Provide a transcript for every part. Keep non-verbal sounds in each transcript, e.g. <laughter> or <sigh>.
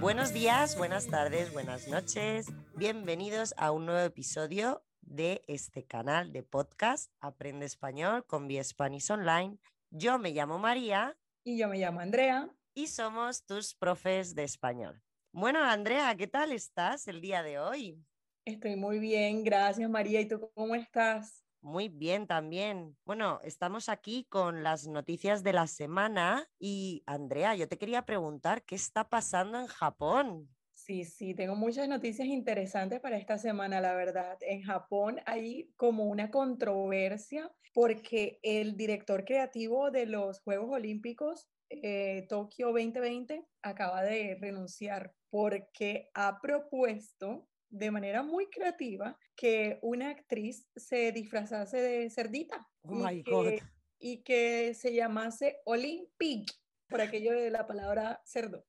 Buenos días, buenas tardes, buenas noches. Bienvenidos a un nuevo episodio de este canal de podcast Aprende Español con Vía Spanish Online. Yo me llamo María. Y yo me llamo Andrea. Y somos tus profes de español. Bueno, Andrea, ¿qué tal estás el día de hoy? Estoy muy bien, gracias María. ¿Y tú cómo estás? Muy bien también. Bueno, estamos aquí con las noticias de la semana y Andrea, yo te quería preguntar, ¿qué está pasando en Japón? Sí, sí, tengo muchas noticias interesantes para esta semana, la verdad. En Japón hay como una controversia porque el director creativo de los Juegos Olímpicos eh, Tokio 2020 acaba de renunciar porque ha propuesto de manera muy creativa que una actriz se disfrazase de cerdita. Oh y, que, y que se llamase Olympic, por aquello de la palabra cerdo.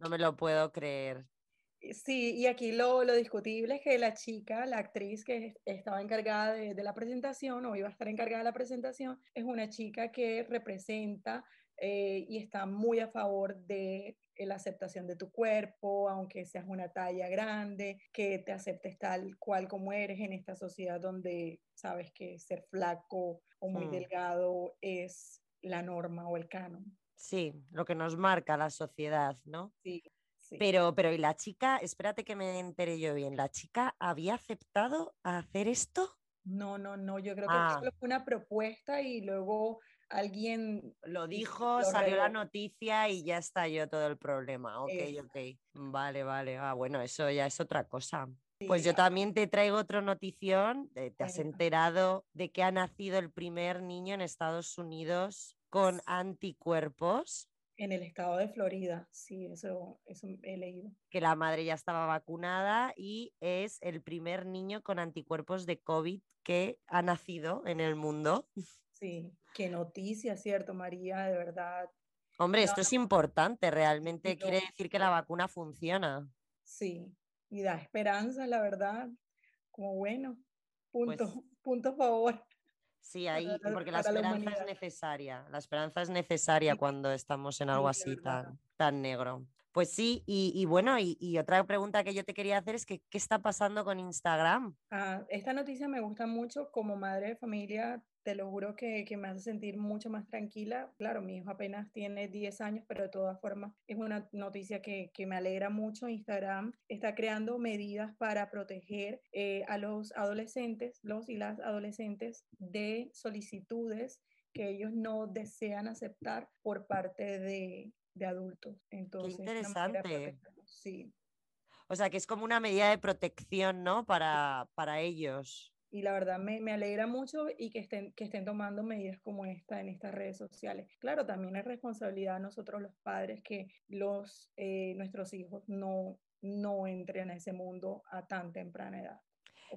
No me lo puedo creer. Sí, y aquí lo, lo, discutible es que la chica, la actriz que estaba encargada de, de, la presentación o iba a estar encargada de la presentación, es una chica que representa eh, y está muy a favor de la aceptación de tu cuerpo, aunque seas una talla grande, que te aceptes tal cual como eres en esta sociedad donde sabes que ser flaco o muy delgado es la norma o el canon. Sí, lo que nos marca la sociedad, ¿no? Sí, sí. Pero, pero, ¿y la chica? Espérate que me entere yo bien. ¿La chica había aceptado hacer esto? No, no, no, yo creo que Ah. solo fue una propuesta y luego alguien Lo dijo, lo salió la noticia y ya estalló todo el problema. Ok, ok. Vale, vale. Ah, bueno, eso ya es otra cosa. Pues yo también te traigo otra notición. Eh, ¿Te has enterado de que ha nacido el primer niño en Estados Unidos con anticuerpos? en el estado de Florida, sí, eso, eso he leído. Que la madre ya estaba vacunada y es el primer niño con anticuerpos de COVID que ha nacido en el mundo. <laughs> Sí, qué noticia, ¿cierto, María? De verdad, Hombre, esto es importante, realmente quiere decir que la vacuna funciona. sí. Y da esperanza, la verdad. Como bueno, punto, Pues punto a favor. Sí, <laughs> ahí, Para- porque la esperanza es necesaria. La esperanza es necesaria Sí, cuando estamos en algo así tan, tan negro. Pues sí, y, y bueno, y, y otra pregunta que yo te quería hacer es que, ¿qué está pasando con Instagram? Ah, esta noticia me gusta mucho. Como madre de familia, te lo juro que, que me hace sentir mucho más tranquila. Claro, mi hijo apenas tiene 10 años, pero de todas formas es una noticia que, que me alegra mucho. Instagram está creando medidas para proteger eh, a los adolescentes, los y las adolescentes, de solicitudes que ellos no desean aceptar por parte de, de adultos. Entonces, de interesante. Sí. O sea, que es como una medida de protección, ¿no? Para, para ellos. Y la verdad me, me alegra mucho y que estén, que estén tomando medidas como esta en estas redes sociales. Claro, también es responsabilidad de nosotros los padres que los, eh, nuestros hijos no, no entren a ese mundo a tan temprana edad.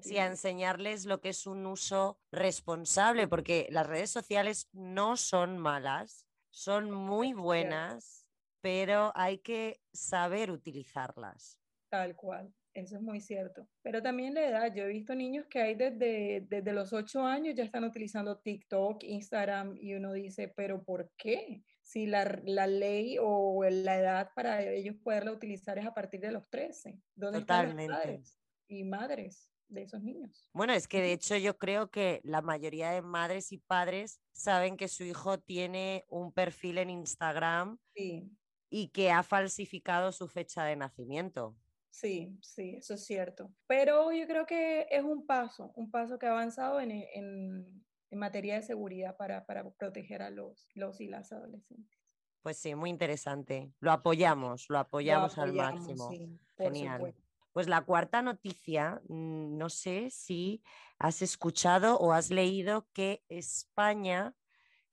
Sí, a enseñarles lo que es un uso responsable, porque las redes sociales no son malas, son muy buenas, pero hay que saber utilizarlas. Tal cual, eso es muy cierto. Pero también la edad, yo he visto niños que hay desde, desde los 8 años ya están utilizando TikTok, Instagram y uno dice, pero ¿por qué? Si la, la ley o la edad para ellos poderla utilizar es a partir de los 13. ¿Dónde están los Totalmente. padres y madres de esos niños? Bueno, es que de hecho yo creo que la mayoría de madres y padres saben que su hijo tiene un perfil en Instagram Sí, y que ha falsificado su fecha de nacimiento. Sí, sí, eso es cierto. Pero yo creo que es un paso, un paso que ha avanzado en, en, en materia de seguridad para, para proteger a los, los y las adolescentes. Pues sí, muy interesante. Lo apoyamos, lo Lo apoyamos al máximo. sí, Genial. supuesto. Pues la cuarta noticia, mm, no sé si has escuchado o has leído que España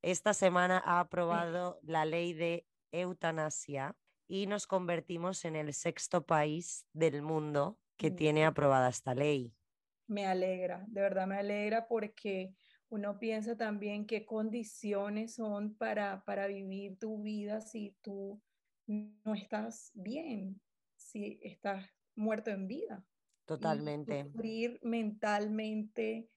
esta semana ha aprobado la ley de eutanasia y nos convertimos en el sexto país del mundo que Mm. tiene aprobada esta ley. Me alegra, de verdad me alegra porque uno piensa también qué condiciones son para, para vivir tu vida si tú no estás bien, si estás muerto en vida. Y Totalmente. sufrir mentalmente,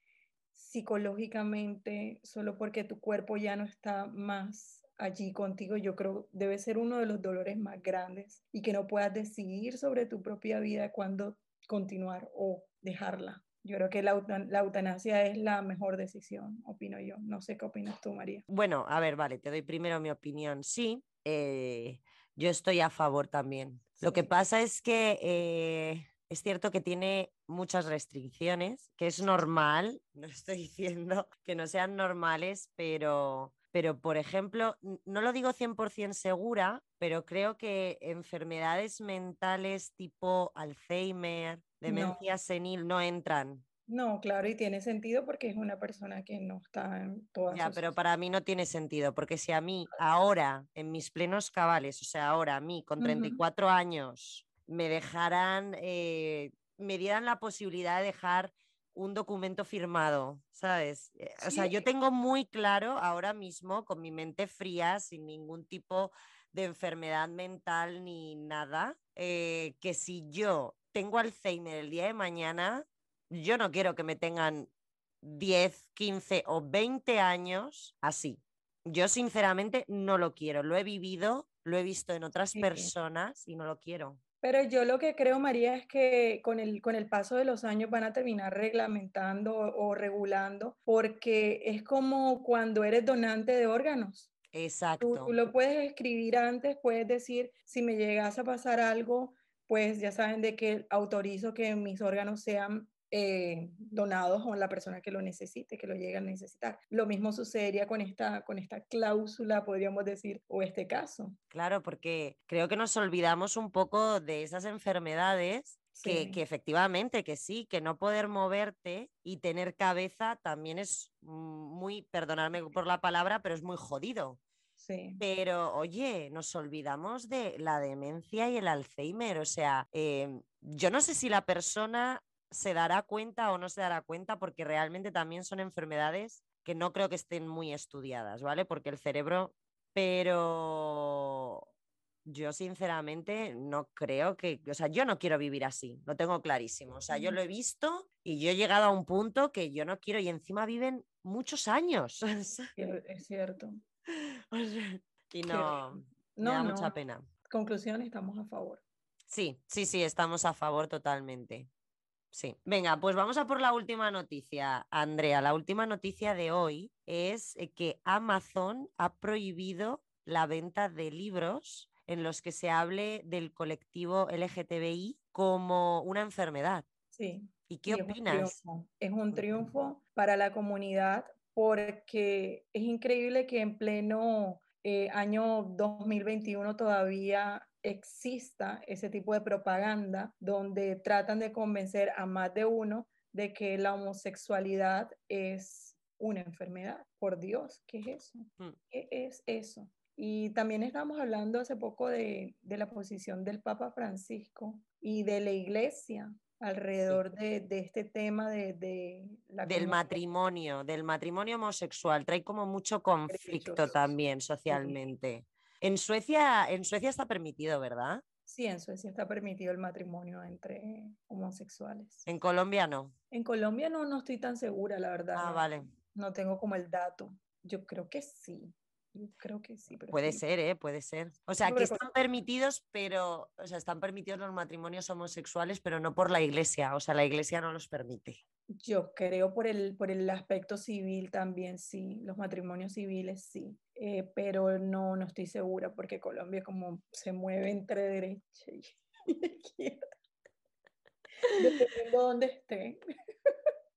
psicológicamente, solo porque tu cuerpo ya no está más allí contigo, yo creo debe ser uno de los dolores más grandes y que no puedas decidir sobre tu propia vida cuándo continuar o dejarla. Yo creo que la, eutanasia es la mejor decisión, opino yo. No sé qué opinas tú, María. Bueno, a ver, vale, te doy primero mi opinión. Sí, eh, yo estoy a favor también. Lo que pasa es que eh, es cierto que tiene muchas restricciones, que es normal, <laughs> no estoy diciendo que no sean normales, pero, pero por ejemplo, no lo digo 100% segura, pero creo que enfermedades mentales tipo Alzheimer, demencia senil no entran. No, claro, y tiene sentido porque es una persona que no está en todas Ya, pero para mí no tiene sentido, porque si a mí ahora, en mis plenos cabales, o sea, ahora a mí con 34 años, me dejaran, eh, me dieran la posibilidad de dejar un documento firmado, ¿sabes? Eh, o sea, yo tengo muy claro ahora mismo, con mi mente fría, sin ningún tipo de enfermedad mental ni nada, eh, que si yo tengo Alzheimer el día de mañana, yo no quiero que me tengan 10, 15 o 20 años así. Yo sinceramente no lo quiero. Lo he vivido, lo he visto en otras personas y no lo quiero. Pero yo lo que creo, María, es que con el, con el paso de los años van a terminar reglamentando o, regulando, porque es como cuando eres donante de órganos. Exacto. Tú, tú, lo puedes escribir antes, puedes decir, si me llegas a pasar algo, pues ya saben de que autorizo que mis órganos sean eh, donados a la persona que lo necesite, que lo llegue a necesitar. Lo mismo sucedería con esta, con esta cláusula, podríamos decir, o este caso. Claro, porque creo que nos olvidamos un poco de esas enfermedades Que, que, efectivamente, que sí, que no poder moverte y tener cabeza también es muy, perdonadme por la palabra, pero es muy jodido. Sí. Pero oye, nos olvidamos de la demencia y el Alzheimer. O sea, em, yo no sé si la persona se dará cuenta o no se dará cuenta porque realmente también son enfermedades que no creo que estén muy estudiadas, ¿vale? Porque el cerebro, pero yo sinceramente no creo que, o sea, yo no quiero vivir así, lo tengo clarísimo, o sea, yo lo he visto y yo he llegado a un punto que yo no quiero y encima viven muchos años. <laughs> Es cierto. <laughs> y no, no, da mucha pena. Conclusión, estamos a favor. Sí, sí, sí, estamos a favor totalmente. Sí. Venga, pues vamos a por la última noticia, Andrea. La última noticia de hoy es eh, que Amazon ha prohibido la venta de libros en los que se hable del colectivo LGTBI como una enfermedad. Sí. ¿Y qué opinas? Es un, triunfo, para la comunidad porque es increíble que en pleno eh, año 2021 todavía exista ese tipo de propaganda donde tratan de convencer a más de uno de que la homosexualidad es una enfermedad. Por Dios, ¿qué es eso? Mm. ¿Qué es eso? Y también estamos hablando hace poco de, la posición del Papa Francisco y de la iglesia alrededor de, este tema de, la del matrimonio, del matrimonio homosexual. Trae como mucho conflicto también socialmente. En Suecia, en Suecia está permitido, ¿verdad? Sí, en Suecia está permitido el matrimonio entre homosexuales. En Colombia no. En Colombia no, no estoy tan segura, la verdad. Ah, vale. No tengo como el dato. Yo creo que sí. creo que sí. puede ser, ¿eh? Puede ser. O sea, que están permitidos, pero, o sea, están permitidos los matrimonios homosexuales, pero no por la iglesia. O sea, la iglesia no los permite. Yo creo por el, por el aspecto civil también, sí. Los matrimonios civiles, sí. Eh, pero no, no estoy segura porque Colombia como se mueve entre derecha y <laughs> izquierda. De dónde esté.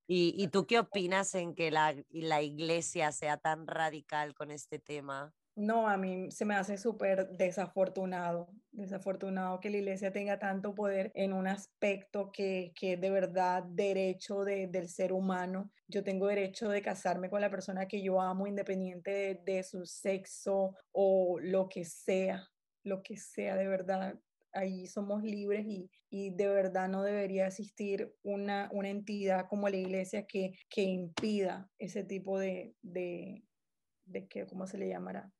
¿Y, ¿Y, tú qué opinas en que la, la iglesia sea tan radical con este tema? No, a mí se me hace súper desafortunado, desafortunado que la iglesia tenga tanto poder en un aspecto que, que de verdad derecho del ser humano. Yo tengo derecho de casarme con la persona que yo amo independiente de, su sexo o lo que sea, lo que sea de verdad. Ahí somos libres y, y de verdad no debería existir una, una entidad como la iglesia que, que impida ese tipo de, de, de que, ¿cómo se le llamará?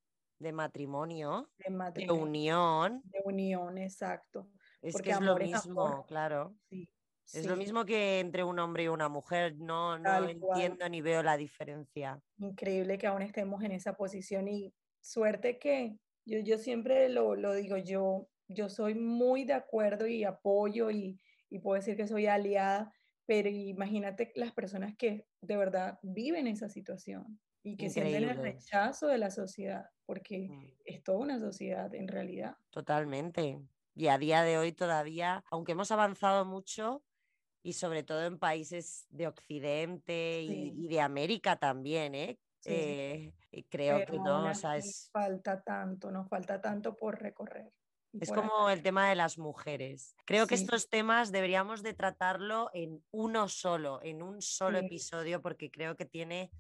De matrimonio, de, unión. De unión, exacto. Es que es lo mismo, claro. es lo mismo que entre un hombre y una mujer, no, no entiendo ni veo la diferencia. Increíble que aún estemos en esa posición y suerte que yo, yo siempre lo, lo digo, yo, yo soy muy de acuerdo y apoyo y, y puedo decir que soy aliada, pero imagínate las personas que de verdad viven esa situación y que sienten el rechazo de la sociedad, porque mm. es toda una sociedad en realidad. Totalmente. Y a día de hoy todavía, aunque hemos avanzado mucho, y sobre todo en países de Occidente y, de América también, ¿eh? eh creo que no, o sea, es... falta tanto, nos falta tanto por recorrer. Es como el tema de las mujeres. Creo que estos temas deberíamos de tratarlo en uno solo, en un solo episodio, porque creo que tiene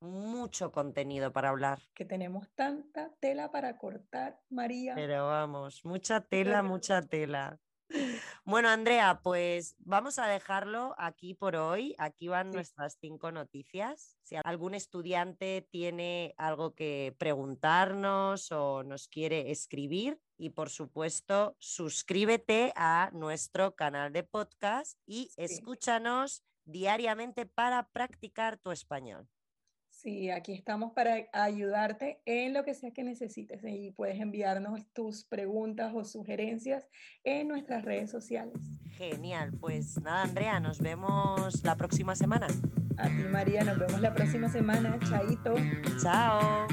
mucho contenido para hablar. Que tenemos tanta tela para cortar, María. Pero vamos, mucha tela, mucha tela. <laughs> Bueno, Andrea, pues vamos a dejarlo aquí por hoy. Aquí van nuestras cinco noticias. Si algún estudiante tiene algo que preguntarnos o nos quiere escribir, y por supuesto, suscríbete a nuestro canal de podcast y escúchanos diariamente para practicar tu español. Sí, aquí estamos para ayudarte en lo que sea que necesites y puedes enviarnos tus preguntas o sugerencias en nuestras redes sociales. Genial, pues nada, Andrea, nos vemos la próxima semana. A ti, María, nos vemos la próxima semana. Chaito. Chao.